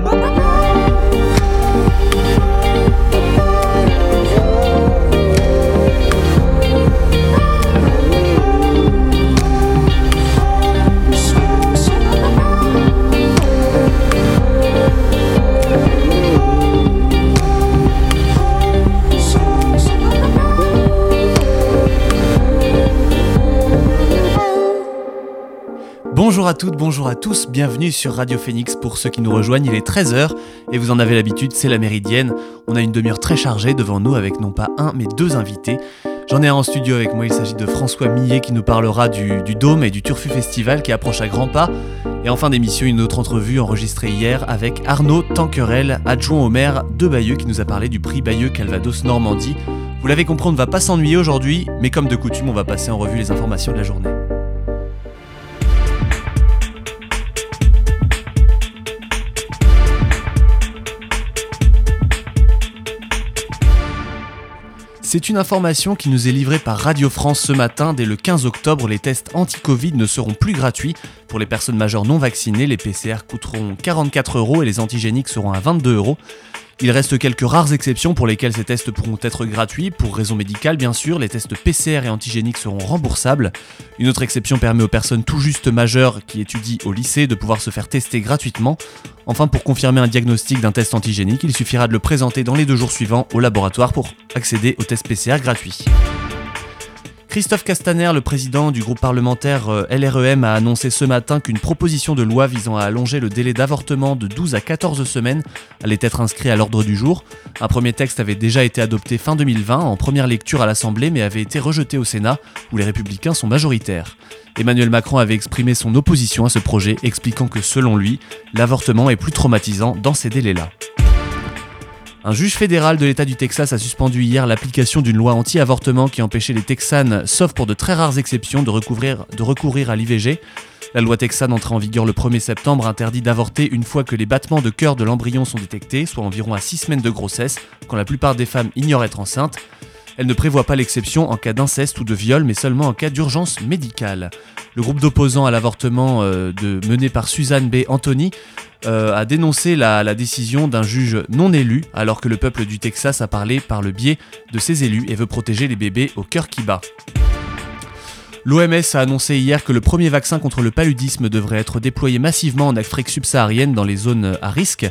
Bye-bye. À toutes, bonjour à tous, bienvenue sur Radio Phoenix pour ceux qui nous rejoignent, il est 13h et vous en avez l'habitude, c'est la méridienne. On a une demi-heure très chargée devant nous avec non pas un mais deux invités. J'en ai un en studio avec moi, il s'agit de François Millet qui nous parlera du, Dôme et du Turfu Festival qui approche à grands pas. Et en fin d'émission, une autre entrevue enregistrée hier avec Arnaud Tanquerel, adjoint au maire de Bayeux qui nous a parlé du prix Bayeux Calvados Normandie. Vous l'avez compris, on ne va pas s'ennuyer aujourd'hui, mais comme de coutume, on va passer en revue les informations de la journée. C'est une information qui nous est livrée par Radio France ce matin. Dès le 15 octobre, les tests anti-Covid ne seront plus gratuits. Pour les personnes majeures non vaccinées, les PCR coûteront 44 euros et les antigéniques seront à 22 euros. Il reste quelques rares exceptions pour lesquelles ces tests pourront être gratuits. Pour raisons médicales, bien sûr, les tests PCR et antigéniques seront remboursables. Une autre exception permet aux personnes tout juste majeures qui étudient au lycée de pouvoir se faire tester gratuitement. Enfin, pour confirmer un diagnostic d'un test antigénique, il suffira de le présenter dans les deux jours suivants au laboratoire pour accéder au test PCR gratuit. Christophe Castaner, le président du groupe parlementaire euh, LREM, a annoncé ce matin qu'une proposition de loi visant à allonger le délai d'avortement de 12 à 14 semaines allait être inscrite à l'ordre du jour. Un premier texte avait déjà été adopté fin 2020 en première lecture à l'Assemblée mais avait été rejeté au Sénat où les républicains sont majoritaires. Emmanuel Macron avait exprimé son opposition à ce projet, expliquant que selon lui, l'avortement est plus traumatisant dans ces délais-là. Un juge fédéral de l'État du Texas a suspendu hier l'application d'une loi anti-avortement qui empêchait les Texanes, sauf pour de très rares exceptions, de, recourir à l'IVG. La loi texane entrée en vigueur le 1er septembre interdit d'avorter une fois que les battements de cœur de l'embryon sont détectés, soit environ à 6 semaines de grossesse, quand la plupart des femmes ignorent être enceintes. Elle ne prévoit pas l'exception en cas d'inceste ou de viol, mais seulement en cas d'urgence médicale. Le groupe d'opposants à l'avortement euh, mené par Suzanne B. Anthony euh, a dénoncé la, décision d'un juge non élu, alors que le peuple du Texas a parlé par le biais de ses élus et veut protéger les bébés au cœur qui bat. L'OMS a annoncé hier que le premier vaccin contre le paludisme devrait être déployé massivement en Afrique subsaharienne dans les zones à risque.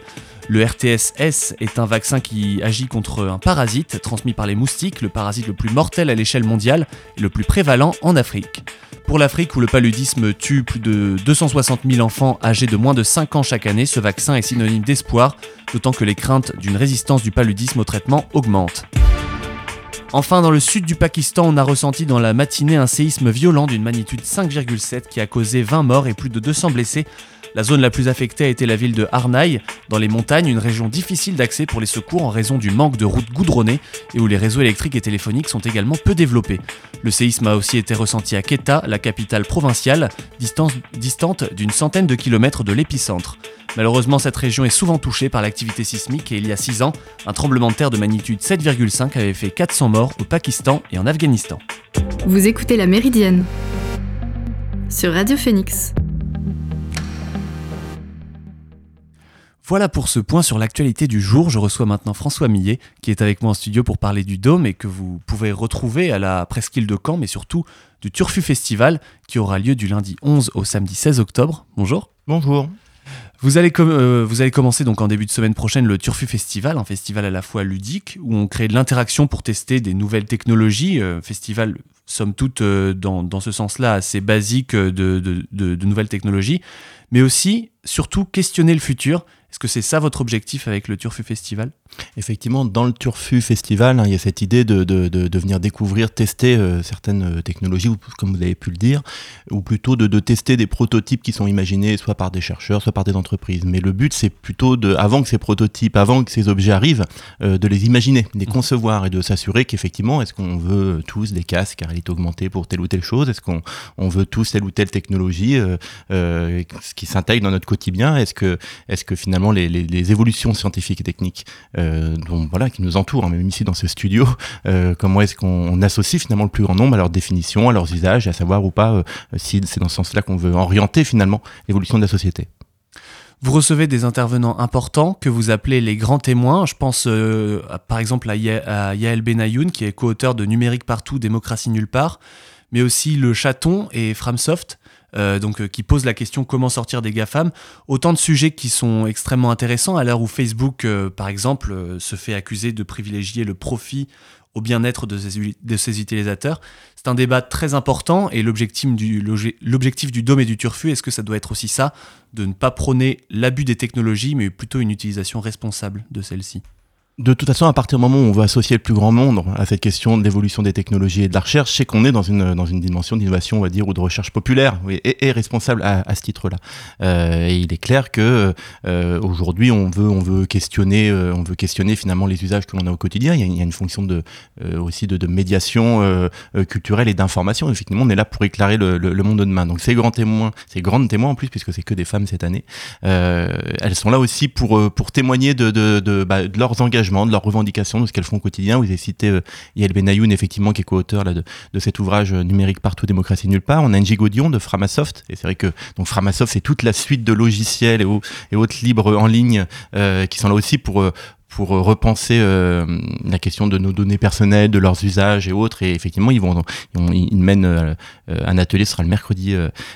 Le RTS-S est un vaccin qui agit contre un parasite transmis par les moustiques, le parasite le plus mortel à l'échelle mondiale et le plus prévalent en Afrique. Pour l'Afrique où le paludisme tue plus de 260 000 enfants âgés de moins de 5 ans chaque année, ce vaccin est synonyme d'espoir, d'autant que les craintes d'une résistance du paludisme au traitement augmentent. Enfin, dans le sud du Pakistan, on a ressenti dans la matinée un séisme violent d'une magnitude 5,7 qui a causé 20 morts et plus de 200 blessés la zone la plus affectée a été la ville de Harnaï, dans les montagnes, une région difficile d'accès pour les secours en raison du manque de routes goudronnées et où les réseaux électriques et téléphoniques sont également peu développés. Le séisme a aussi été ressenti à Quetta, la capitale provinciale, distante d'une centaine de kilomètres de l'épicentre. Malheureusement, cette région est souvent touchée par l'activité sismique et il y a 6 ans, un tremblement de terre de magnitude 7,5 avait fait 400 morts au Pakistan et en Afghanistan. Vous écoutez La Méridienne sur Radio Phoenix. Voilà pour ce point sur l'actualité du jour. Je reçois maintenant François Millet qui est avec moi en studio pour parler du Dôme et que vous pouvez retrouver à la presqu'île de Caen, mais surtout du Turfu Festival qui aura lieu du lundi 11 au samedi 16 octobre. Bonjour. Bonjour. Vous allez, euh, vous allez commencer donc en début de semaine prochaine le Turfu Festival, un festival à la fois ludique où on crée de l'interaction pour tester des nouvelles technologies. Euh, festival, somme toute, euh, dans, ce sens-là, assez basique de, de, nouvelles technologies, mais aussi, surtout, questionner le futur est-ce que c'est ça votre objectif avec le Turfu Festival? Effectivement, dans le Turfu Festival, hein, il y a cette idée de, de, de, venir découvrir, tester euh, certaines euh, technologies, comme vous avez pu le dire, ou plutôt de, tester des prototypes qui sont imaginés soit par des chercheurs, soit par des entreprises. Mais le but, c'est plutôt, de, avant que ces prototypes, avant que ces objets arrivent, euh, de les imaginer, de les mmh. concevoir et de s'assurer qu'effectivement, est-ce qu'on veut tous des casques à réalité augmentée pour telle ou telle chose? Est-ce qu'on on veut tous telle ou telle technologie euh, qui s'intègre dans notre quotidien? Est-ce que, est que finalement les, évolutions scientifiques et techniques euh, voilà, qui nous entourent, hein, même ici dans ce studio, euh, comment est-ce qu'on associe finalement le plus grand nombre à leur définition, à leurs usages, et à savoir ou pas euh, si c'est dans ce sens-là qu'on veut orienter finalement l'évolution de la société. Vous recevez des intervenants importants que vous appelez les grands témoins. Je pense par exemple à, Yael Benayoun, qui est co-auteur de Numérique partout, démocratie nulle part, mais aussi Le Chaton et Framsoft, euh, donc, euh, qui pose la question comment sortir des GAFAM? Autant de sujets qui sont extrêmement intéressants à l'heure où Facebook, par exemple, se fait accuser de privilégier le profit au bien-être de ses, utilisateurs. C'est un débat très important et l'objectif du, l'objectif du dôme et du turfu, est-ce que ça doit être aussi ça, de ne pas prôner l'abus des technologies, mais plutôt une utilisation responsable de celles-ci de toute façon, à partir du moment où on veut associer le plus grand monde à cette question de l'évolution des technologies et de la recherche, c'est qu'on est dans une, dans une dimension d'innovation, on va dire, ou de recherche populaire, et, responsable à, ce titre-là. Euh, et il est clair que euh, aujourd'hui, on veut, on veut questionner, euh, on veut questionner finalement les usages que l'on a au quotidien. Il y a, une fonction de, aussi de, médiation culturelle et d'information. Effectivement, on est là pour éclairer le, monde de demain. Donc ces grands témoins, ces grandes témoins en plus, puisque c'est que des femmes cette année, elles sont là aussi pour, pour témoigner de, de, de, bah, de leurs engagements de leurs revendications, de ce qu'elles font au quotidien. Vous avez cité euh, Yael Benayoun, effectivement, qui est co-auteur de, cet ouvrage euh, Numérique partout, démocratie nulle part. On a Angie Godion de Framasoft, et c'est vrai que donc Framasoft, c'est toute la suite de logiciels et, et autres libres en ligne euh, qui sont là aussi pour pour euh, repenser euh, la question de nos données personnelles, de leurs usages et autres. Et effectivement, ils vont, ils, mènent euh, un atelier, ce sera le mercredi,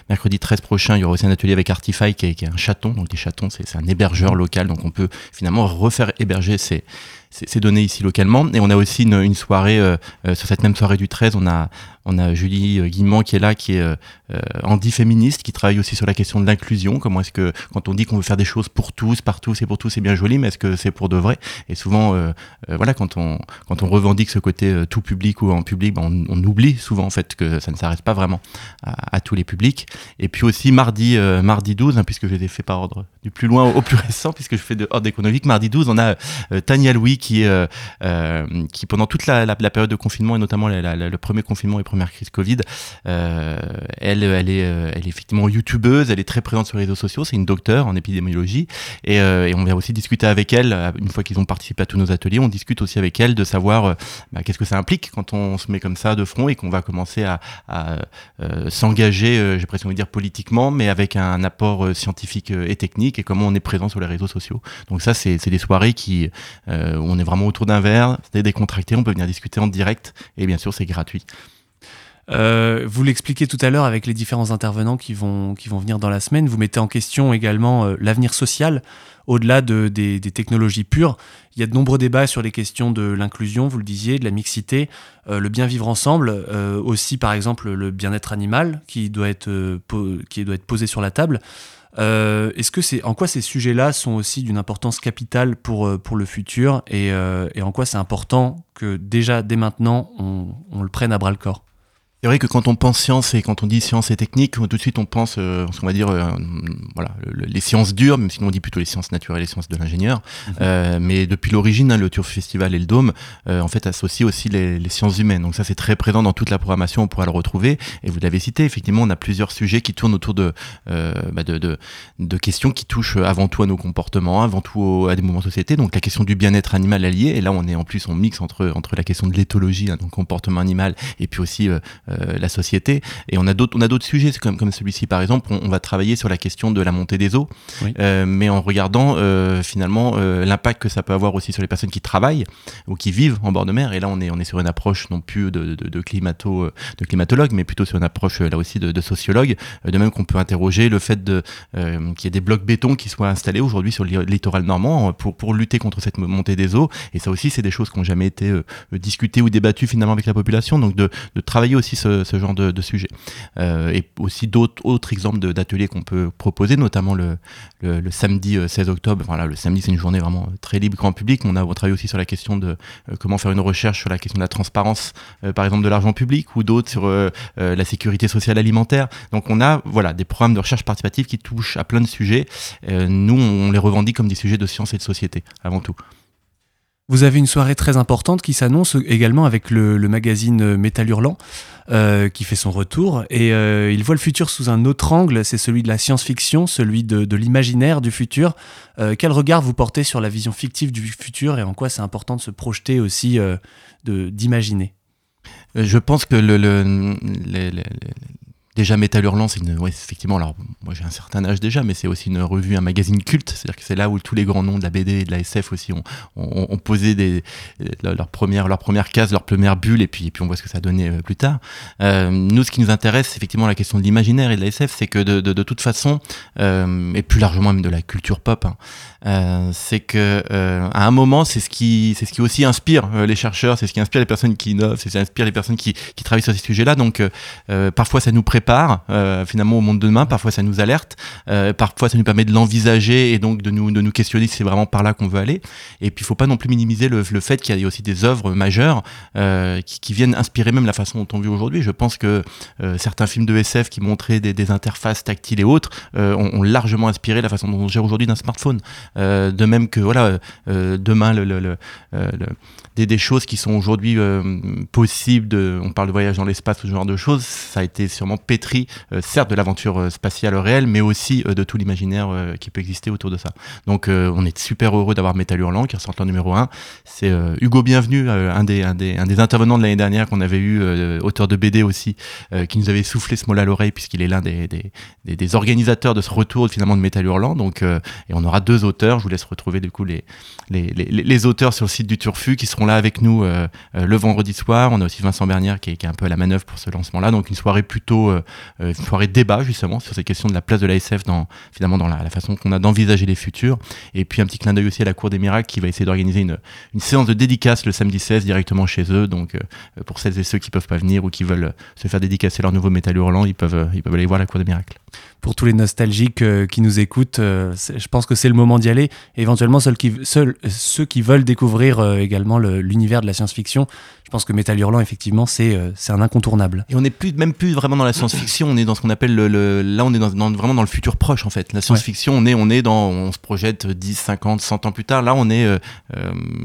mercredi 13 prochain. Il y aura aussi un atelier avec Artify qui est, qui est un chaton. Donc les chatons, c'est un hébergeur local. Donc on peut finalement refaire héberger ces, ces, données ici localement. Et on a aussi une, une soirée, sur cette même soirée du 13, on a on a Julie euh, qui est là, qui est euh, euh, anti-féministe, qui travaille aussi sur la question de l'inclusion. Comment est-ce que, quand on dit qu'on veut faire des choses pour tous, par tous et pour tous, c'est bien joli, mais est-ce que c'est pour de vrai? Et souvent, voilà, quand on, quand on revendique ce côté tout public ou en public, ben, on, oublie souvent en fait que ça ne s'arrête pas vraiment à, tous les publics. Et puis aussi mardi, mardi 12, hein, puisque je les ai fait par ordre du plus loin au, plus récent, puisque je fais de ordre économique, mardi 12, on a Tania Louis qui, qui pendant toute la, la, période de confinement et notamment le premier confinement et première crise Covid. Euh, elle, elle est, euh, elle est effectivement youtubeuse, elle est très présente sur les réseaux sociaux, c'est une docteure en épidémiologie et, euh, et, on vient aussi discuter avec elle une fois qu'ils ont participé à tous nos ateliers. On discute aussi avec elle de savoir bah, qu'est-ce que ça implique quand on se met comme ça de front et qu'on va commencer à, à s'engager, j'ai presque envie de dire politiquement, mais avec un apport scientifique et technique et comment on est présent sur les réseaux sociaux. Donc ça, c'est des soirées qui, où on est vraiment autour d'un verre, c'est décontracté, on peut venir discuter en direct et bien sûr c'est gratuit. Euh, vous l'expliquez tout à l'heure avec les différents intervenants qui vont, qui vont venir dans la semaine. Vous mettez en question également euh, l'avenir social au-delà de, des, technologies pures. Il y a de nombreux débats sur les questions de l'inclusion, vous le disiez, de la mixité, euh, le bien vivre ensemble, aussi par exemple le bien-être animal qui doit être, qui doit être posé sur la table. Est-ce que c'est en quoi ces sujets-là sont aussi d'une importance capitale pour, pour le futur et, en quoi c'est important que déjà dès maintenant on le prenne à bras le corps? C'est vrai que quand on pense science et quand on dit science et technique, tout de suite on pense, euh, on va dire, euh, voilà, les sciences dures, même si on dit plutôt les sciences naturelles, les sciences de l'ingénieur. Mhm. Euh, mais depuis l'origine, hein, le Tour Festival et le Dôme, euh, en fait, associent aussi les, les, sciences humaines. Donc ça, c'est très présent dans toute la programmation. On pourra le retrouver. Et vous l'avez cité, effectivement, on a plusieurs sujets qui tournent autour de, bah de, de, de, questions qui touchent avant tout à nos comportements, avant tout à des mouvements de société. Donc la question du bien-être animal allié. Et là, on est en plus, on mixe entre entre la question de l'éthologie, hein, donc comportement animal, et puis aussi euh, la société. Et on a d'autres, on a d'autres sujets comme, comme celui-ci par exemple. On, va travailler sur la question de la montée des eaux, euh, mais en regardant euh, finalement l'impact que ça peut avoir aussi sur les personnes qui travaillent ou qui vivent en bord de mer. Et là, on est, on est sur une approche non plus de, de, de climato, de climatologue, mais plutôt sur une approche là aussi de, de sociologue. De même qu'on peut interroger le fait de qu'il y ait des blocs béton qui soient installés aujourd'hui sur le littoral normand pour, pour lutter contre cette montée des eaux. Et ça aussi, c'est des choses qui n'ont jamais été discutées ou débattues finalement avec la population. Donc de, de travailler aussi ce, genre de, sujet. Euh, et aussi d'autres autres exemples d'ateliers qu'on peut proposer, notamment le, samedi 16 euh, octobre. Voilà, le samedi, c'est une journée vraiment très libre grand public. On a travaillé aussi sur la question de euh, comment faire une recherche sur la question de la transparence, par exemple, de l'argent public, ou d'autres sur la sécurité sociale alimentaire. Donc on a voilà, des programmes de recherche participative qui touchent à plein de sujets. nous, on les revendique comme des sujets de science et de société, avant tout. Vous avez une soirée très importante qui s'annonce également avec le, magazine Métal Hurlant euh, qui fait son retour. Et euh, il voit le futur sous un autre angle, c'est celui de la science-fiction, celui de, l'imaginaire du futur. Euh, quel regard vous portez sur la vision fictive du futur et en quoi c'est important de se projeter aussi, d'imaginer? Je pense que le, déjà Metal Hurlant, c'est une, ouais, effectivement, alors moi j'ai un certain âge déjà, mais c'est aussi une revue, un magazine culte, c'est-à-dire que c'est là où tous les grands noms de la BD et de la SF aussi ont, ont, posé des, leur, première, leur première case, leur première bulle, et puis, et puis on voit ce que ça a donné euh, plus tard. Euh, nous, ce qui nous intéresse, c'est effectivement la question de l'imaginaire et de la SF, c'est que de, de, de, toute façon, euh, et plus largement même de la culture pop, hein, euh, c'est que euh, à un moment, c'est ce qui, c'est ce qui aussi inspire les chercheurs, c'est ce qui inspire les personnes qui innovent, c'est ce qui inspire les personnes qui, qui travaillent sur ces sujets-là. Donc, parfois, ça nous prépare finalement au monde de demain, parfois, ça nous alerte, parfois, ça nous permet de l'envisager et donc de nous, de nous questionner si c'est vraiment par là qu'on veut aller. Et puis, il faut pas non plus minimiser le, fait qu'il y a aussi des œuvres majeures qui, qui, viennent inspirer même la façon dont on vit aujourd'hui. Je pense que certains films de SF qui montraient des, interfaces tactiles et autres ont, largement inspiré la façon dont on gère aujourd'hui d'un smartphone. Euh, de même que voilà, euh, demain euh, des, choses qui sont aujourd'hui possibles, on parle de voyage dans l'espace, ce genre de choses, ça a été sûrement pétri, certes de l'aventure spatiale réelle, mais aussi de tout l'imaginaire qui peut exister autour de ça. Donc on est super heureux d'avoir Metal Hurlant qui ressort en numéro 1. C'est Hugo Bienvenu, un, des, intervenants de l'année dernière qu'on avait eu, auteur de BD aussi, qui nous avait soufflé ce mot-là à l'oreille puisqu'il est l'un des, organisateurs de ce retour finalement de Metal Hurlant. Donc, et on aura deux auteurs. Je vous laisse retrouver du coup les, auteurs sur le site du Turfu qui seront là avec nous euh, euh, le vendredi soir. On a aussi Vincent Bernière qui est, un peu à la manœuvre pour ce lancement-là. Donc une soirée plutôt, euh, une soirée débat justement sur ces questions de la place de l'ASF dans finalement dans la, la façon qu'on a d'envisager les futurs. Et puis un petit clin d'œil aussi à la Cour des Miracles qui va essayer d'organiser une, une séance de dédicace le samedi 16 directement chez eux. Donc pour celles et ceux qui peuvent pas venir ou qui veulent se faire dédicacer leur nouveau métal hurlant, ils peuvent, ils peuvent aller voir la Cour des Miracles pour tous les nostalgiques euh, qui nous écoutent, euh, je pense que c'est le moment d'y aller. éventuellement, ceux qui, ceux qui veulent découvrir euh, également l'univers de la science-fiction, je pense que Métal Hurlant, effectivement, c'est c'est un incontournable. Et on n'est plus, même plus vraiment dans la science-fiction, on est dans ce qu'on appelle le, Là, on est dans, vraiment dans le futur proche, en fait. La science-fiction, on, est, on est dans. On se projette 10, 50, 100 ans plus tard. Là, on est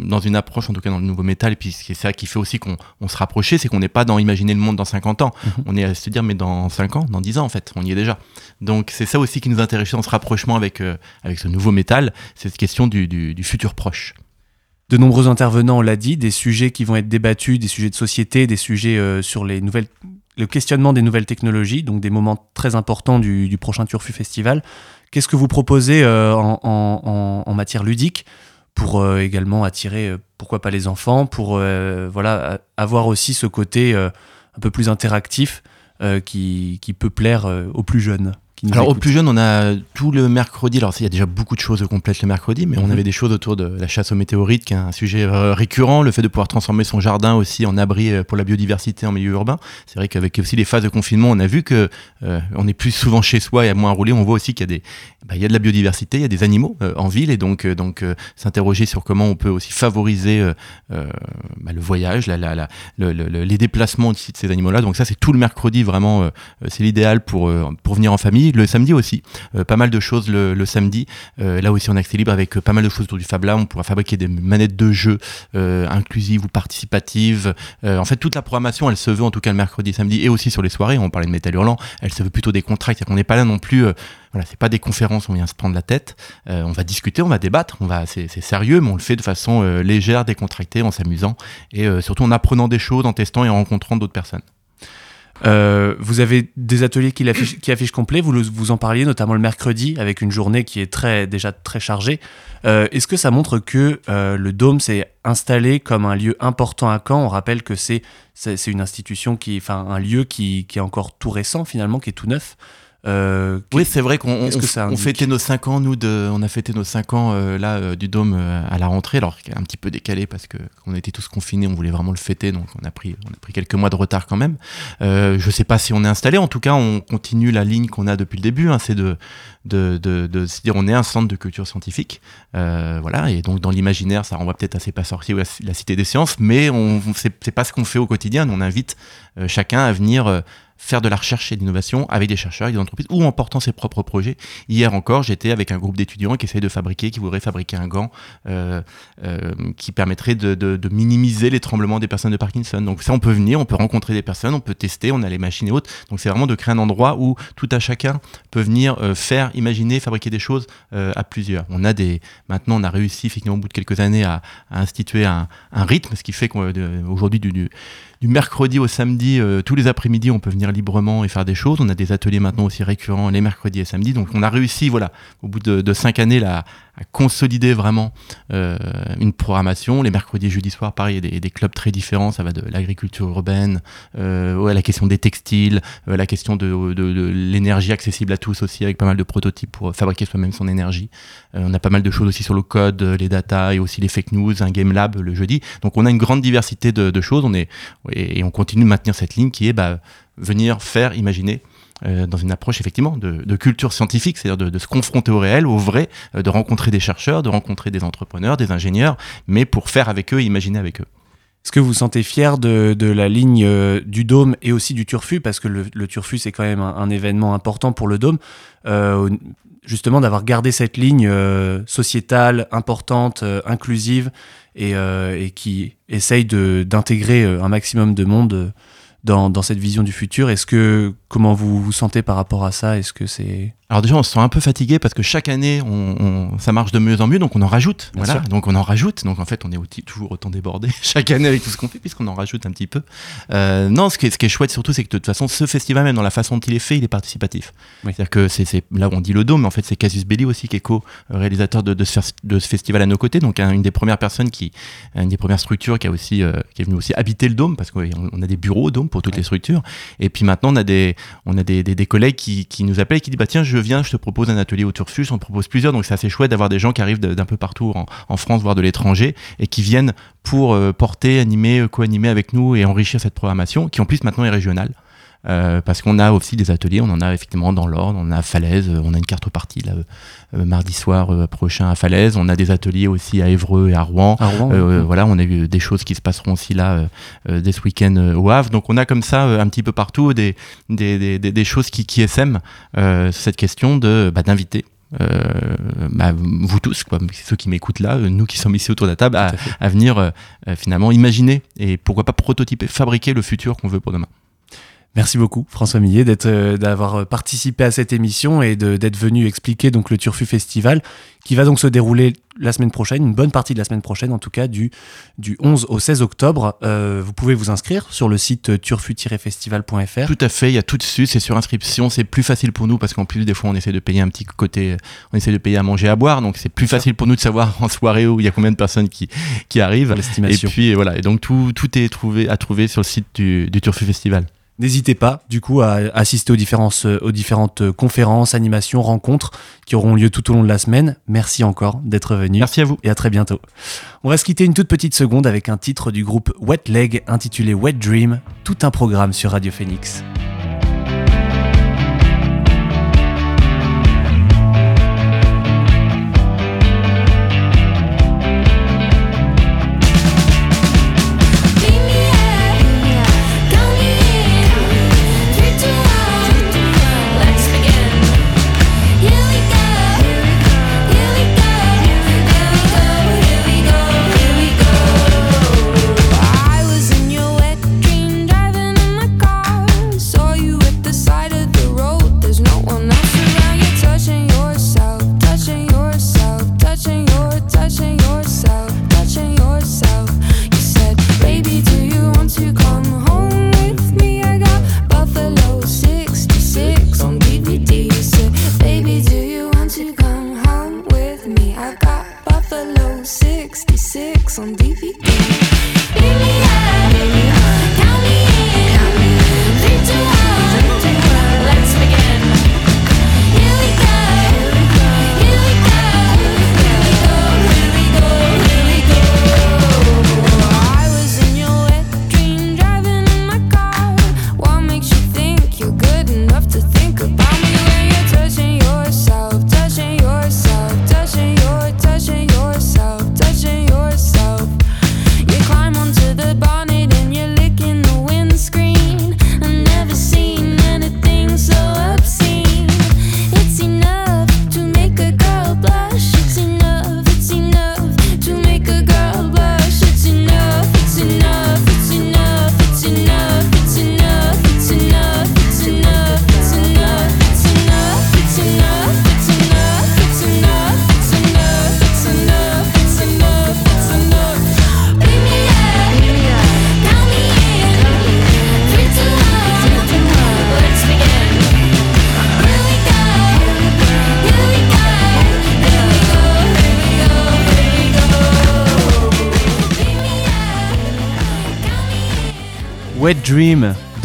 dans une approche, en tout cas dans le nouveau métal, et puis c'est ça qui fait aussi qu'on se rapprochait, c'est qu'on n'est pas dans imaginer le monde dans 50 ans. Mhm. On est à se dire, mais dans 5 ans, dans 10 ans, en fait, on y est déjà. Donc c'est ça aussi qui nous intéressait dans ce rapprochement avec, euh, avec ce nouveau métal, cette question du, du, futur proche. De nombreux intervenants, on l'a dit, des sujets qui vont être débattus, des sujets de société, des sujets euh, sur les nouvelles, le questionnement des nouvelles technologies, donc des moments très importants du, prochain Turfu Festival. Qu'est-ce que vous proposez euh, en, matière ludique pour également attirer, pourquoi pas les enfants, pour voilà, avoir aussi ce côté un peu plus interactif qui, peut plaire aux plus jeunes? Alors au plus jeune, on a tout le mercredi. Alors il y a déjà beaucoup de choses complètes le mercredi, mais on mhm. avait des choses autour de la chasse aux météorites, qui est un sujet euh, récurrent. Le fait de pouvoir transformer son jardin aussi en abri euh, pour la biodiversité en milieu urbain. C'est vrai qu'avec aussi les phases de confinement, on a vu que euh, on est plus souvent chez soi et à moins rouler. On voit aussi qu'il y a des, bah, il y a de la biodiversité, il y a des animaux en ville, et donc donc s'interroger sur comment on peut aussi favoriser bah, le voyage, la, la, la, le, les déplacements aussi de ces animaux-là. Donc ça, c'est tout le mercredi vraiment. c'est l'idéal pour pour venir en famille le samedi aussi. Euh, pas mal de choses le, samedi. Euh, là aussi, on accès libre avec euh, pas mal de choses autour du Fab Lab. On pourra fabriquer des manettes de jeu inclusives ou participatives. en fait, toute la programmation, elle se veut en tout cas le mercredi, samedi et aussi sur les soirées. On parlait de métal hurlant. Elle se veut plutôt des contrats. Qu'on n'est pas là non plus. voilà, c'est pas des conférences on vient se prendre la tête. on va discuter, on va débattre. On va, c'est sérieux, mais on le fait de façon légère, décontractée, en s'amusant et surtout en apprenant des choses, en testant et en rencontrant d'autres personnes. Euh, vous avez des ateliers qui affichent, complet, vous, vous en parliez notamment le mercredi avec une journée qui est très, déjà très chargée. Euh, est-ce que ça montre que euh, le Dôme s'est installé comme un lieu important à Caen? On rappelle que c'est une institution qui, enfin un lieu qui, qui, est encore tout récent finalement, qui est tout neuf. Euh, oui, c'est vrai qu'on on, fêtait nos 5 ans, nous, de, on a fêté nos 5 ans euh, là euh, du Dôme à la rentrée, alors un petit peu décalé parce que on était tous confinés, on voulait vraiment le fêter, donc on a pris, on a pris quelques mois de retard quand même. je sais pas si on est installé, en tout cas, on continue la ligne qu'on a depuis le début, hein, c'est de, de, de, de, se dire on est un centre de culture scientifique, voilà, et donc dans l'imaginaire, ça renvoie peut-être assez pas sorti la, la Cité des Sciences, mais on, c'est pas ce qu'on fait au quotidien, on invite chacun à venir faire de la recherche et de l'innovation avec des chercheurs, avec des entreprises ou en portant ses propres projets. Hier encore, j'étais avec un groupe d'étudiants qui essayait de fabriquer, qui voudrait fabriquer un gant euh, euh, qui permettrait de, de, de, minimiser les tremblements des personnes de Parkinson. Donc ça, on peut venir, on peut rencontrer des personnes, on peut tester, on a les machines et autres. Donc c'est vraiment de créer un endroit où tout à chacun peut venir euh, faire, imaginer, fabriquer des choses euh, à plusieurs. On a des, maintenant, on a réussi effectivement au bout de quelques années à, à instituer un, un rythme, ce qui fait qu'aujourd'hui du, du du mercredi au samedi, tous les après-midi, on peut venir librement et faire des choses. On a des ateliers maintenant aussi récurrents les mercredis et samedis. Donc on a réussi, voilà, au bout de, de cinq années, là, à consolider vraiment euh, une programmation. Les mercredis et jeudis soirs, pareil, il y a des, clubs très différents. Ça va de l'agriculture urbaine, euh, ouais, la question des textiles, euh, la question de, l'énergie accessible à tous aussi, avec pas mal de prototypes pour fabriquer soi-même son énergie. Euh, on a pas mal de choses aussi sur le code, les data et aussi les fake news, un game lab le jeudi. Donc on a une grande diversité de, de choses. On est et, on continue de maintenir cette ligne qui est bah, venir faire, imaginer euh, dans une approche effectivement de, culture scientifique, c'est-à-dire de, se confronter au réel, au vrai, euh, de rencontrer des chercheurs, de rencontrer des entrepreneurs, des ingénieurs, mais pour faire avec eux, imaginer avec eux. Est-ce que vous vous sentez fier de, la ligne euh, du Dôme et aussi du Turfu? Parce que le, Turfu, c'est quand même un, événement important pour le Dôme. justement, d'avoir gardé cette ligne sociétale, importante, inclusive, et, qui essaye d'intégrer un maximum de monde dans, dans, cette vision du futur. Est-ce que comment vous vous sentez par rapport à ça? Est-ce que c'est alors déjà, on se sent un peu fatigué parce que chaque année, on, ça marche de mieux en mieux, donc on en rajoute. voilà, donc on en rajoute. Donc en fait, on est toujours autant débordé chaque année avec tout ce qu'on fait, puisqu'on en rajoute un petit peu. Euh, non, ce qui, est, ce qui est chouette surtout, c'est que de toute façon, ce festival, même dans la façon dont il est fait, il est participatif. C'est-à-dire que c'est là où on dit le dôme, mais en fait, c'est Casus Belli aussi qui est co-réalisateur de, de, ce, de, ce, festival à nos côtés. Donc une des premières personnes qui, une des premières structures qui a aussi, euh, qui est venue aussi habiter le dôme, parce qu'on on a des bureaux au dôme pour toutes les structures. Et puis maintenant, on a des, on a des, des, des collègues qui, qui nous appellent et qui disent bah tiens, je viens, je te propose un atelier au Turfus, on propose plusieurs, donc c'est assez chouette d'avoir des gens qui arrivent d'un peu partout en, France, voire de l'étranger, et qui viennent pour euh, porter, animer, euh, co-animer avec nous et enrichir cette programmation, qui en plus maintenant est régionale. Euh, parce qu'on a aussi des ateliers, on en a effectivement dans l'Ordre, on a à Falaise, on a une carte partie là, mardi soir prochain à Falaise, on a des ateliers aussi à Évreux et à Rouen. Voilà, on a eu des choses qui se passeront aussi là dès ce week-end au Havre. Donc on a comme ça un petit peu partout des, des, des, des choses qui, qui essaiment cette question de bah, d'inviter euh, bah, vous tous, quoi, ceux qui m'écoutent là, nous qui sommes ici autour de la table, à, venir euh, finalement imaginer et pourquoi pas prototyper, fabriquer le futur qu'on veut pour demain. Merci beaucoup François Millet d'être, euh, d'avoir participé à cette émission et d'être venu expliquer donc le Turfu Festival qui va donc se dérouler la semaine prochaine, une bonne partie de la semaine prochaine en tout cas, du, du 11 au 16 octobre. Euh, vous pouvez vous inscrire sur le site turfu-festival.fr. Tout à fait, il y a tout dessus, c'est sur inscription, c'est plus facile pour nous parce qu'en plus des fois on essaie de payer un petit côté, on essaie de payer à manger à boire, donc c'est plus facile pour nous de savoir en soirée où il y a combien de personnes qui, qui arrivent. Et puis voilà, et donc tout, tout est trouvé, à trouver sur le site du, du Turfu Festival. N'hésitez pas, du coup, à assister aux différentes, euh, aux différentes euh, conférences, animations, rencontres qui auront lieu tout au long de la semaine. Merci encore d'être venu. Merci à vous. Et à très bientôt. On va se quitter une toute petite seconde avec un titre du groupe Wet Leg intitulé Wet Dream, tout un programme sur Radio Phoenix.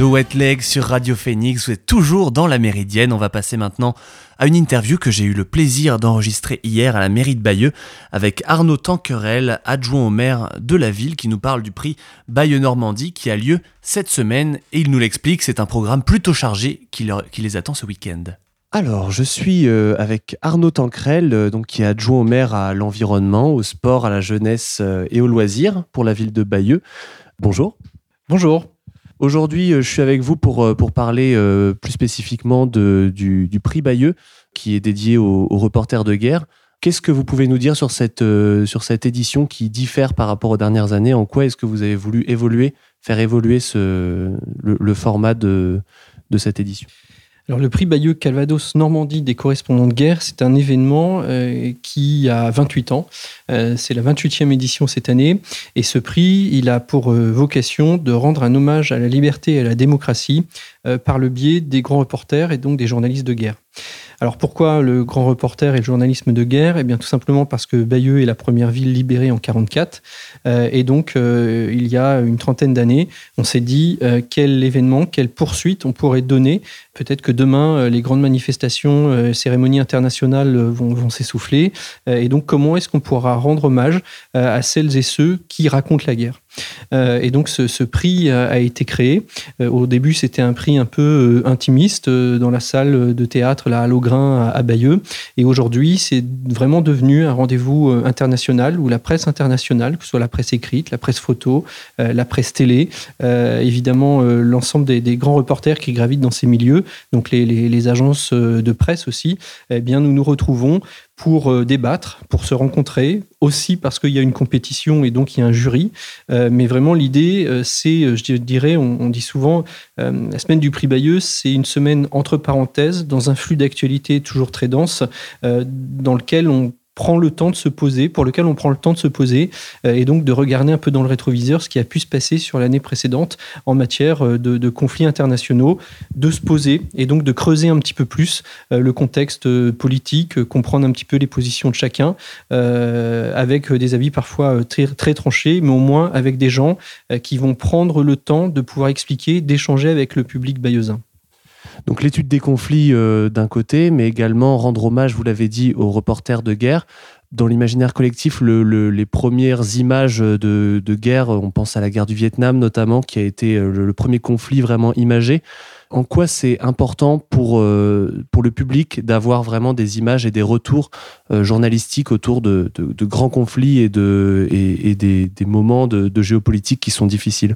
Wet Leg sur Radio Phoenix. Vous êtes toujours dans la Méridienne. On va passer maintenant à une interview que j'ai eu le plaisir d'enregistrer hier à la mairie de Bayeux avec Arnaud Tanquerel, adjoint au maire de la ville, qui nous parle du prix Bayeux Normandie qui a lieu cette semaine. Et il nous l'explique, c'est un programme plutôt chargé qui, les attend ce week-end. Alors, je suis euh, avec Arnaud Tanquerel, euh, donc, qui est adjoint au maire à l'environnement, au sport, à la jeunesse euh, et au loisir pour la ville de Bayeux. Bonjour. Bonjour. Aujourd'hui, euh, je suis avec vous pour, euh, pour parler euh, plus spécifiquement du, prix Bayeux, qui est dédié aux, reporters de guerre. Qu'est-ce que vous pouvez nous dire sur cette, sur cette édition qui diffère par rapport aux dernières années? En quoi est-ce que vous avez voulu évoluer, faire évoluer ce, le, format de, de cette édition? Alors, le prix Bayeux Calvados Normandie des correspondants de guerre, c'est un événement qui a 28 ans. c'est la 28e édition cette année. Et ce prix, il a pour vocation de rendre un hommage à la liberté et à la démocratie par le biais des grands reporters et donc des journalistes de guerre. Alors pourquoi le grand reporter et le journalisme de guerre? Eh bien tout simplement parce que Bayeux est la première ville libérée en 44 euh, et donc euh, il y a une trentaine d'années, on s'est dit euh, quel événement, quelle poursuite on pourrait donner. Peut-être que demain les grandes manifestations, cérémonies internationales vont, vont s'essouffler et donc comment est-ce qu'on pourra rendre hommage à celles et ceux qui racontent la guerre? Euh, et donc ce, prix a, été créé. Euh, au début, c'était un prix un peu euh, intimiste dans la salle de théâtre, la Halle au Grain à, Bayeux. Et aujourd'hui, c'est vraiment devenu un rendez-vous international où la presse internationale, que ce soit la presse écrite, la presse photo, la presse télé, évidemment l'ensemble des, grands reporters qui gravitent dans ces milieux, donc les, les agences de presse aussi, eh bien nous nous retrouvons pour euh, débattre, pour se rencontrer, aussi parce qu'il y a une compétition et donc il y a un jury. Euh, mais vraiment, l'idée, euh, c'est, je dirais, on, dit souvent, la semaine du prix Bayeux, c'est une semaine entre parenthèses, dans un flux d'actualité toujours très dense, dans lequel on prend le temps de se poser, pour lequel on prend le temps de se poser euh, et donc de regarder un peu dans le rétroviseur ce qui a pu se passer sur l'année précédente en matière euh, de, conflits internationaux, de se poser et donc de creuser un petit peu plus euh, le contexte politique, comprendre un petit peu les positions de chacun, avec des avis parfois très, très tranchés, mais au moins avec des gens qui vont prendre le temps de pouvoir expliquer, d'échanger avec le public bayeuxin. Donc l'étude des conflits euh, d'un côté, mais également rendre hommage, vous l'avez dit, aux reporters de guerre. Dans l'imaginaire collectif, les premières images de, guerre, on pense à la guerre du Vietnam notamment, qui a été euh, le, premier conflit vraiment imagé. En quoi c'est important pour, euh, le public d'avoir vraiment des images et des retours journalistiques autour de, grands conflits et, de, des, moments de, géopolitique qui sont difficiles?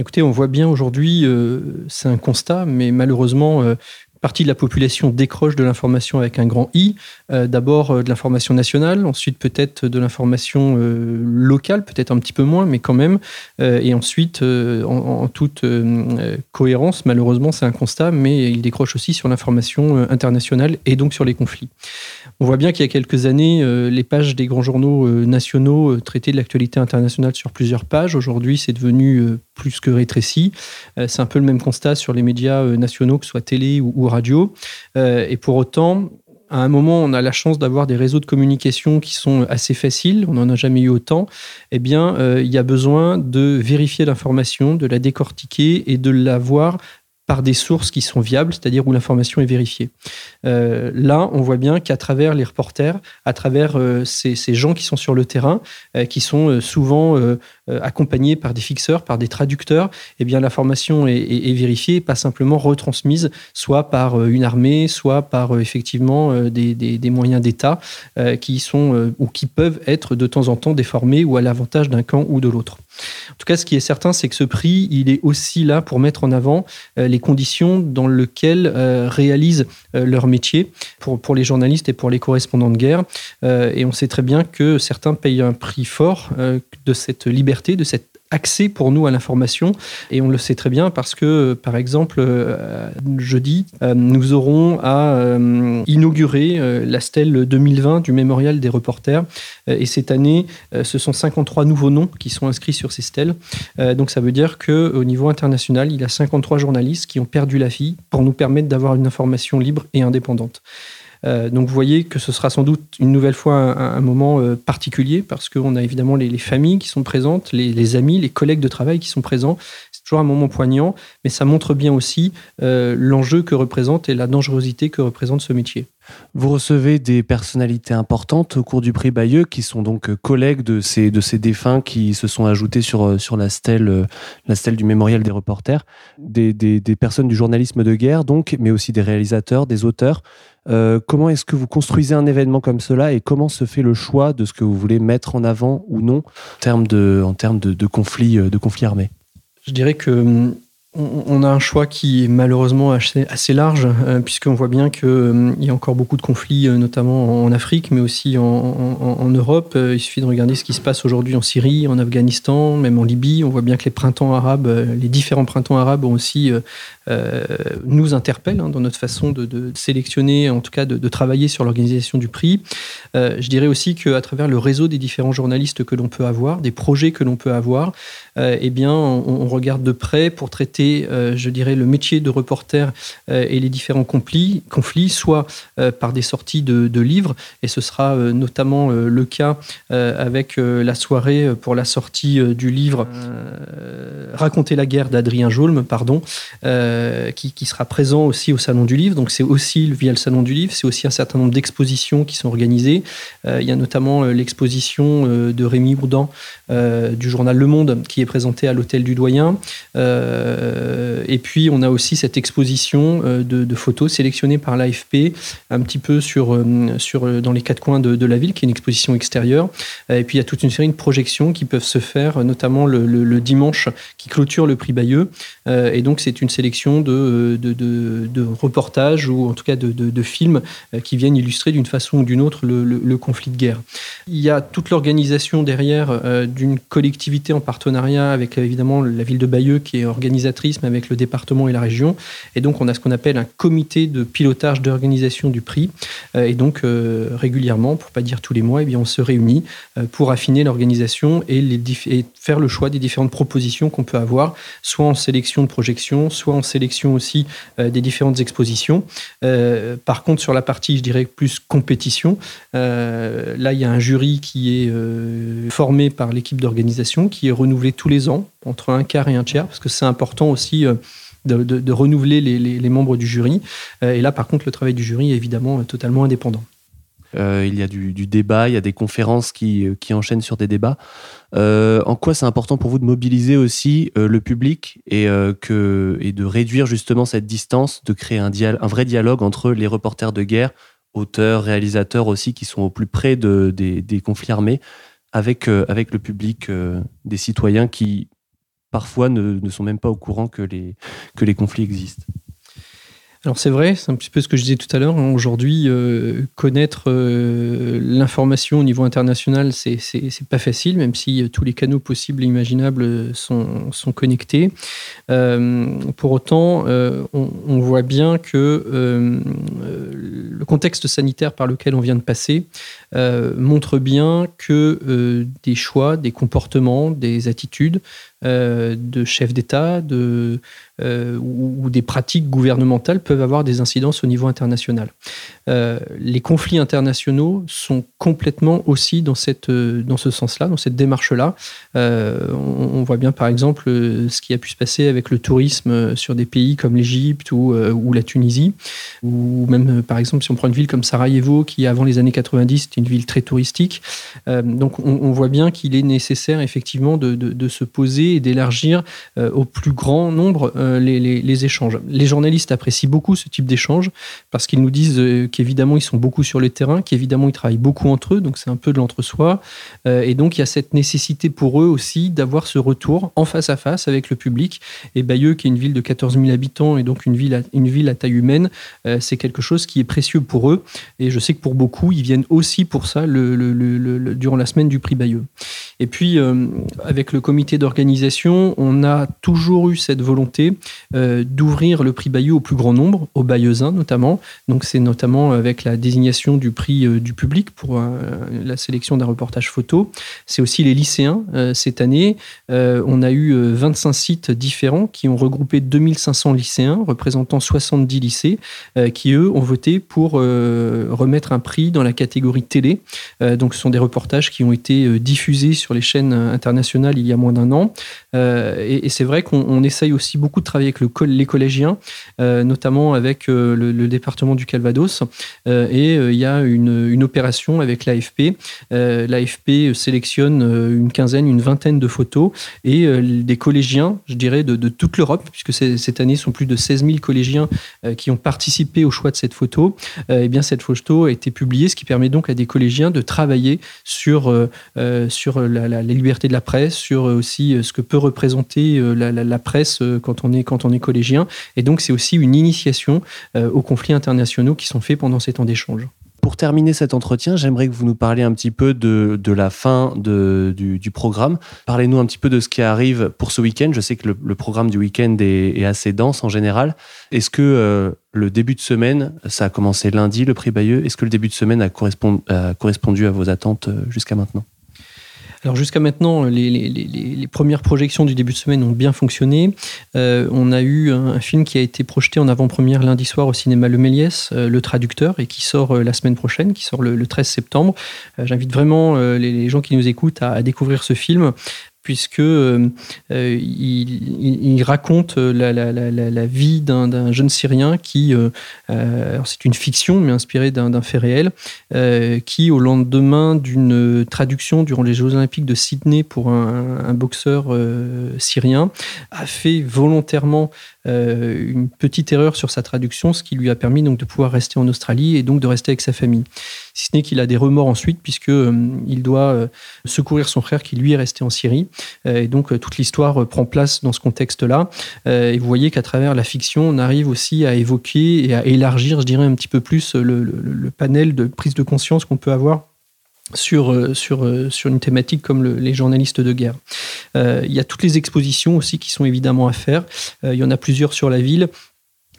Écoutez, on voit bien aujourd'hui, euh, c'est un constat, mais malheureusement, euh, partie de la population décroche de l'information avec un grand I. Euh, d'abord de l'information nationale, ensuite peut-être de l'information locale, peut-être un petit peu moins, mais quand même. et ensuite, en, toute cohérence, malheureusement, c'est un constat, mais il décroche aussi sur l'information internationale et donc sur les conflits. On voit bien qu'il y a quelques années, les pages des grands journaux nationaux traitaient de l'actualité internationale sur plusieurs pages. Aujourd'hui, c'est devenu plus que rétréci. c'est un peu le même constat sur les médias nationaux, que ce soit télé ou radio. Euh, et pour autant, à un moment, on a la chance d'avoir des réseaux de communication qui sont assez faciles, on n'en a jamais eu autant, eh bien, euh, il y a besoin de vérifier l'information, de la décortiquer et de la voir par des sources qui sont viables, c'est-à-dire où l'information est vérifiée. Euh, là, on voit bien qu'à travers les reporters, à travers euh, ces, gens qui sont sur le terrain, euh, qui sont souvent accompagnés par des fixeurs, par des traducteurs, eh bien l'information est, vérifiée, pas simplement retransmise, soit par une armée, soit par effectivement des, moyens d'État qui sont ou qui peuvent être de temps en temps déformés ou à l'avantage d'un camp ou de l'autre. En tout cas, ce qui est certain, c'est que ce prix, il est aussi là pour mettre en avant euh, les conditions dans lesquelles euh, réalisent euh, leur métier pour les journalistes et pour les correspondants de guerre. et on sait très bien que certains payent un prix fort de cette liberté, de cette accès pour nous à l'information. Et on le sait très bien parce que, par exemple, euh, jeudi, euh, nous aurons à euh, inaugurer la stèle 2020 du Mémorial des reporters. et cette année, ce sont 53 nouveaux noms qui sont inscrits sur ces stèles. donc ça veut dire qu'au niveau international, il y a 53 journalistes qui ont perdu la vie pour nous permettre d'avoir une information libre et indépendante. Donc vous voyez que ce sera sans doute une nouvelle fois un, moment particulier parce qu'on a évidemment les, familles qui sont présentes, les, amis, les collègues de travail qui sont présents. C'est toujours un moment poignant, mais ça montre bien aussi l'enjeu que représente et la dangerosité que représente ce métier. Vous recevez des personnalités importantes au cours du prix Bayeux qui sont donc collègues de ces, de ces défunts qui se sont ajoutés sur, sur la, stèle, la stèle du mémorial des reporters, des, des, des personnes du journalisme de guerre donc, mais aussi des réalisateurs, des auteurs. Euh, comment est-ce que vous construisez un événement comme cela et comment se fait le choix de ce que vous voulez mettre en avant ou non en termes de, conflits, de conflits armés? Je dirais que hum, on a un choix qui est malheureusement assez, large, euh, puisqu'on voit bien qu'il euh, y a encore beaucoup de conflits, euh, notamment en Afrique, mais aussi en, Europe. il suffit de regarder ce qui se passe aujourd'hui en Syrie, en Afghanistan, même en Libye. On voit bien que les printemps arabes, les différents printemps arabes ont aussi nous interpellent hein, dans notre façon de, sélectionner, en tout cas de, travailler sur l'organisation du prix. je dirais aussi qu'à travers le réseau des différents journalistes que l'on peut avoir, des projets que l'on peut avoir, eh bien, on regarde de près pour traiter euh, je dirais, le métier de reporter euh, et les différents conflits, soit euh, par des sorties de, livres, et ce sera notamment le cas avec la soirée pour la sortie du livre Raconter la guerre d'Adrien Jaulme, pardon, qui, sera présent aussi au Salon du Livre. Donc c'est aussi via le Salon du Livre, c'est aussi un certain nombre d'expositions qui sont organisées. il y a notamment l'exposition de Rémi Bourdan du journal Le Monde qui est présentée à l'Hôtel du Doyen. Et puis, on a aussi cette exposition euh, de, photos sélectionnées par l'AFP, un petit peu sur, euh, dans les quatre coins de, la ville, qui est une exposition extérieure. Et puis, il y a toute une série de projections qui peuvent se faire, notamment le, dimanche qui clôture le prix Bayeux. Et donc, c'est une sélection de, de, reportages ou en tout cas de, films qui viennent illustrer d'une façon ou d'une autre le, conflit de guerre. Il y a toute l'organisation derrière d'une collectivité en partenariat avec évidemment la ville de Bayeux qui est organisatrice avec le département et la région. Et donc, on a ce qu'on appelle un comité de pilotage d'organisation du prix. Euh, et donc, euh, régulièrement, pour pas dire tous les mois, eh bien, on se réunit euh, pour affiner l'organisation et, et, faire le choix des différentes propositions qu'on peut avoir, soit en sélection de projection, soit en sélection aussi des différentes expositions. par contre, sur la partie, je dirais, plus compétition, là, il y a un jury qui est formé par l'équipe d'organisation, qui est renouvelé tous les ans, entre un quart et un tiers, parce que c'est important aussi euh, de, renouveler les, membres du jury. Euh, et là, par contre, le travail du jury est évidemment totalement indépendant. Euh, il y a du, débat, il y a des conférences qui, enchaînent sur des débats. en quoi c'est important pour vous de mobiliser aussi le public et, que, et de réduire justement cette distance, de créer un, vrai dialogue entre les reporters de guerre, auteurs, réalisateurs aussi, qui sont au plus près de, des, des, conflits armés, avec, avec le public des citoyens qui parfois ne, sont même pas au courant que les, conflits existent. Alors c'est vrai, c'est un petit peu ce que je disais tout à l'heure. Hein. Aujourd'hui, euh, connaître euh, l'information au niveau international, c'est pas facile, même si euh, tous les canaux possibles et imaginables sont, connectés. pour autant, on, voit bien que le contexte sanitaire par lequel on vient de passer montre bien que des choix, des comportements, des attitudes de chefs d'État, de euh, ou, des pratiques gouvernementales peuvent avoir des incidences au niveau international. Euh, les conflits internationaux sont complètement aussi dans, cette, euh, dans ce sens-là, dans cette démarche-là. On, voit bien par exemple ce qui a pu se passer avec le tourisme sur des pays comme l'Égypte ou, ou, la Tunisie, ou même par exemple si on prend une ville comme Sarajevo qui avant les années 90 était une ville très touristique. donc on, voit bien qu'il est nécessaire effectivement de, de se poser et d'élargir au plus grand nombre euh, les, échanges. Les journalistes apprécient beaucoup ce type d'échange parce qu'ils nous disent euh, qu'évidemment ils sont beaucoup sur le terrain, qu'évidemment ils travaillent beaucoup entre eux, donc c'est un peu de l'entre-soi. Euh, et donc il y a cette nécessité pour eux aussi d'avoir ce retour en face à face avec le public. Et Bayeux, qui est une ville de 14 000 habitants et donc une ville à, une ville à taille humaine, c'est quelque chose qui est précieux pour eux. Et je sais que pour beaucoup, ils viennent aussi pour ça durant la semaine du prix Bayeux. Et puis, avec le comité d'organisation, on a toujours eu cette volonté d'ouvrir le prix Bayeux au plus grand nombre, aux Bayeuxins notamment. Donc c'est notamment avec la désignation du prix du public pour la sélection d'un reportage photo. C'est aussi les lycéens. cette année, on a eu 25 sites différents qui ont regroupé 2500 lycéens représentant 70 lycées qui, eux, ont voté pour remettre un prix dans la catégorie télé. donc ce sont des reportages qui ont été diffusés sur les chaînes internationales il y a moins d'un an. Et, c'est vrai qu'on essaye aussi beaucoup de travailler avec le, les collégiens, notamment avec le, département du Calvados. et il y a une, opération avec l'AFP. L'AFP sélectionne une quinzaine, une vingtaine de photos et des collégiens, je dirais, de, toute l'Europe, puisque cette année, sont plus de 16 000 collégiens qui ont participé au choix de cette photo. et bien, cette photo a été publiée, ce qui permet donc à des collégiens de travailler sur, sur la, liberté de la presse, sur aussi ce que peut représenter la, presse quand on, est, quand on est collégien. Et donc, c'est aussi une initiation aux conflits internationaux qui sont faits pendant ces temps d'échange. Pour terminer cet entretien, j'aimerais que vous nous parliez un petit peu de, de la fin de, du, programme. Parlez-nous un petit peu de ce qui arrive pour ce week-end. Je sais que le, programme du week-end est, assez dense en général. Est-ce que euh, le début de semaine, ça a commencé lundi, le prix Bayeux, est-ce que le début de semaine a, correspondu à vos attentes euh, jusqu'à maintenant? Alors jusqu'à maintenant, les, premières projections du début de semaine ont bien fonctionné. Euh, on a eu un, film qui a été projeté en avant-première lundi soir au cinéma Le Méliès, euh, Le Traducteur, et qui sort euh, la semaine prochaine, qui sort le, 13 septembre. J'invite vraiment les, gens qui nous écoutent à découvrir ce film puisque euh, euh, il, raconte la, la, vie d'un jeune Syrien qui, euh, c'est une fiction mais inspirée d'un fait réel, qui au lendemain d'une traduction durant les Jeux Olympiques de Sydney pour un boxeur syrien, a fait volontairement une petite erreur sur sa traduction, ce qui lui a permis donc de pouvoir rester en Australie et donc de rester avec sa famille si ce n'est qu'il a des remords ensuite, puisqu'il euh, doit euh, secourir son frère qui lui est resté en Syrie. Euh, et donc toute l'histoire prend place dans ce contexte-là. et vous voyez qu'à travers la fiction, on arrive aussi à évoquer et à élargir, je dirais, un petit peu plus le, panel de prise de conscience qu'on peut avoir sur, sur, sur une thématique comme les journalistes de guerre. il y a toutes les expositions aussi qui sont évidemment à faire. il y en a plusieurs sur la ville.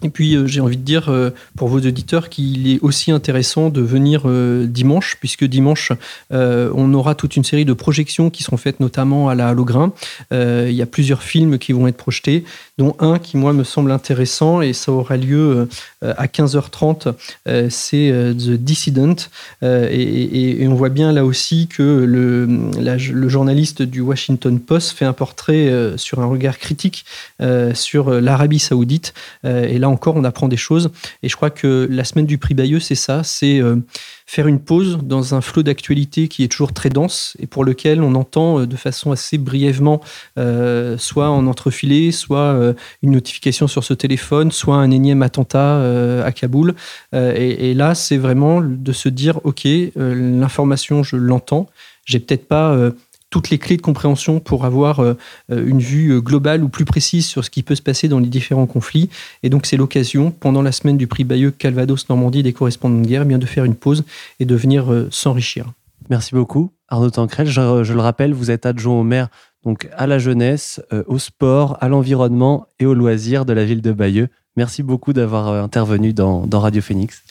Et puis euh, j'ai envie de dire euh, pour vos auditeurs qu'il est aussi intéressant de venir euh, dimanche, puisque dimanche on aura toute une série de projections qui seront faites notamment à la Halograin. il y a plusieurs films qui vont être projetés, dont un qui moi me semble intéressant et ça aura lieu à 15h30. C'est The Dissident et, on voit bien là aussi que le, le journaliste du Washington Post fait un portrait sur un regard critique sur l'Arabie Saoudite et là encore, on apprend des choses. Et je crois que la semaine du prix Bayeux, c'est ça, c'est euh, faire une pause dans un flot d'actualité qui est toujours très dense et pour lequel on entend euh, de façon assez brièvement, euh, soit en entrefilé, soit une notification sur ce téléphone, soit un énième attentat à Kaboul. Et, et, là, c'est vraiment de se dire, OK, l'information, je l'entends. J'ai peut-être pas toutes les clés de compréhension pour avoir euh, euh, une vue euh, globale ou plus précise sur ce qui peut se passer dans les différents conflits. Et donc c'est l'occasion, pendant la semaine du prix Bayeux Calvados Normandie des correspondants de guerre, eh bien de faire une pause et de venir s'enrichir. Merci beaucoup, Arnaud Tancrel. Je, le rappelle, vous êtes adjoint au maire donc à la jeunesse, au sport, à l'environnement et aux loisirs de la ville de Bayeux. Merci beaucoup d'avoir intervenu dans, dans Radio Phoenix.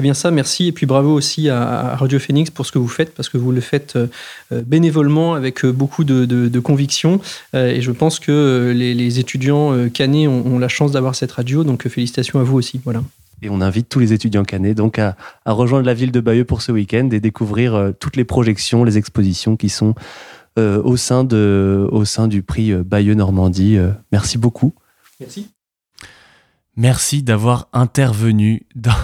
C'est bien ça, merci. Et puis bravo aussi à Radio Phoenix pour ce que vous faites, parce que vous le faites euh, euh, bénévolement avec euh, beaucoup de, conviction. Et je pense que les, étudiants canés ont, la chance d'avoir cette radio, donc félicitations à vous aussi. Voilà. Et on invite tous les étudiants canés donc à, rejoindre la ville de Bayeux pour ce week-end et découvrir toutes les projections, les expositions qui sont au, sein de, au sein du prix Bayeux Normandie. merci beaucoup. Merci. Merci d'avoir intervenu dans,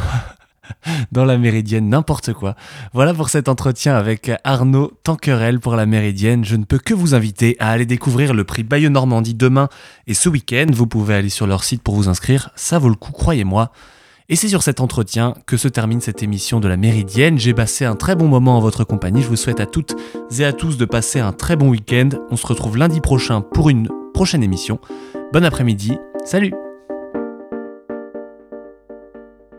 dans la Méridienne, n'importe quoi. Voilà pour cet entretien avec Arnaud Tanquerel pour la Méridienne. Je ne peux que vous inviter à aller découvrir le prix Bayeux Normandie demain et ce week-end. Vous pouvez aller sur leur site pour vous inscrire, ça vaut le coup, croyez-moi. Et c'est sur cet entretien que se termine cette émission de la Méridienne. J'ai passé un très bon moment en votre compagnie. Je vous souhaite à toutes et à tous de passer un très bon week-end. On se retrouve lundi prochain pour une prochaine émission. Bon après-midi. Salut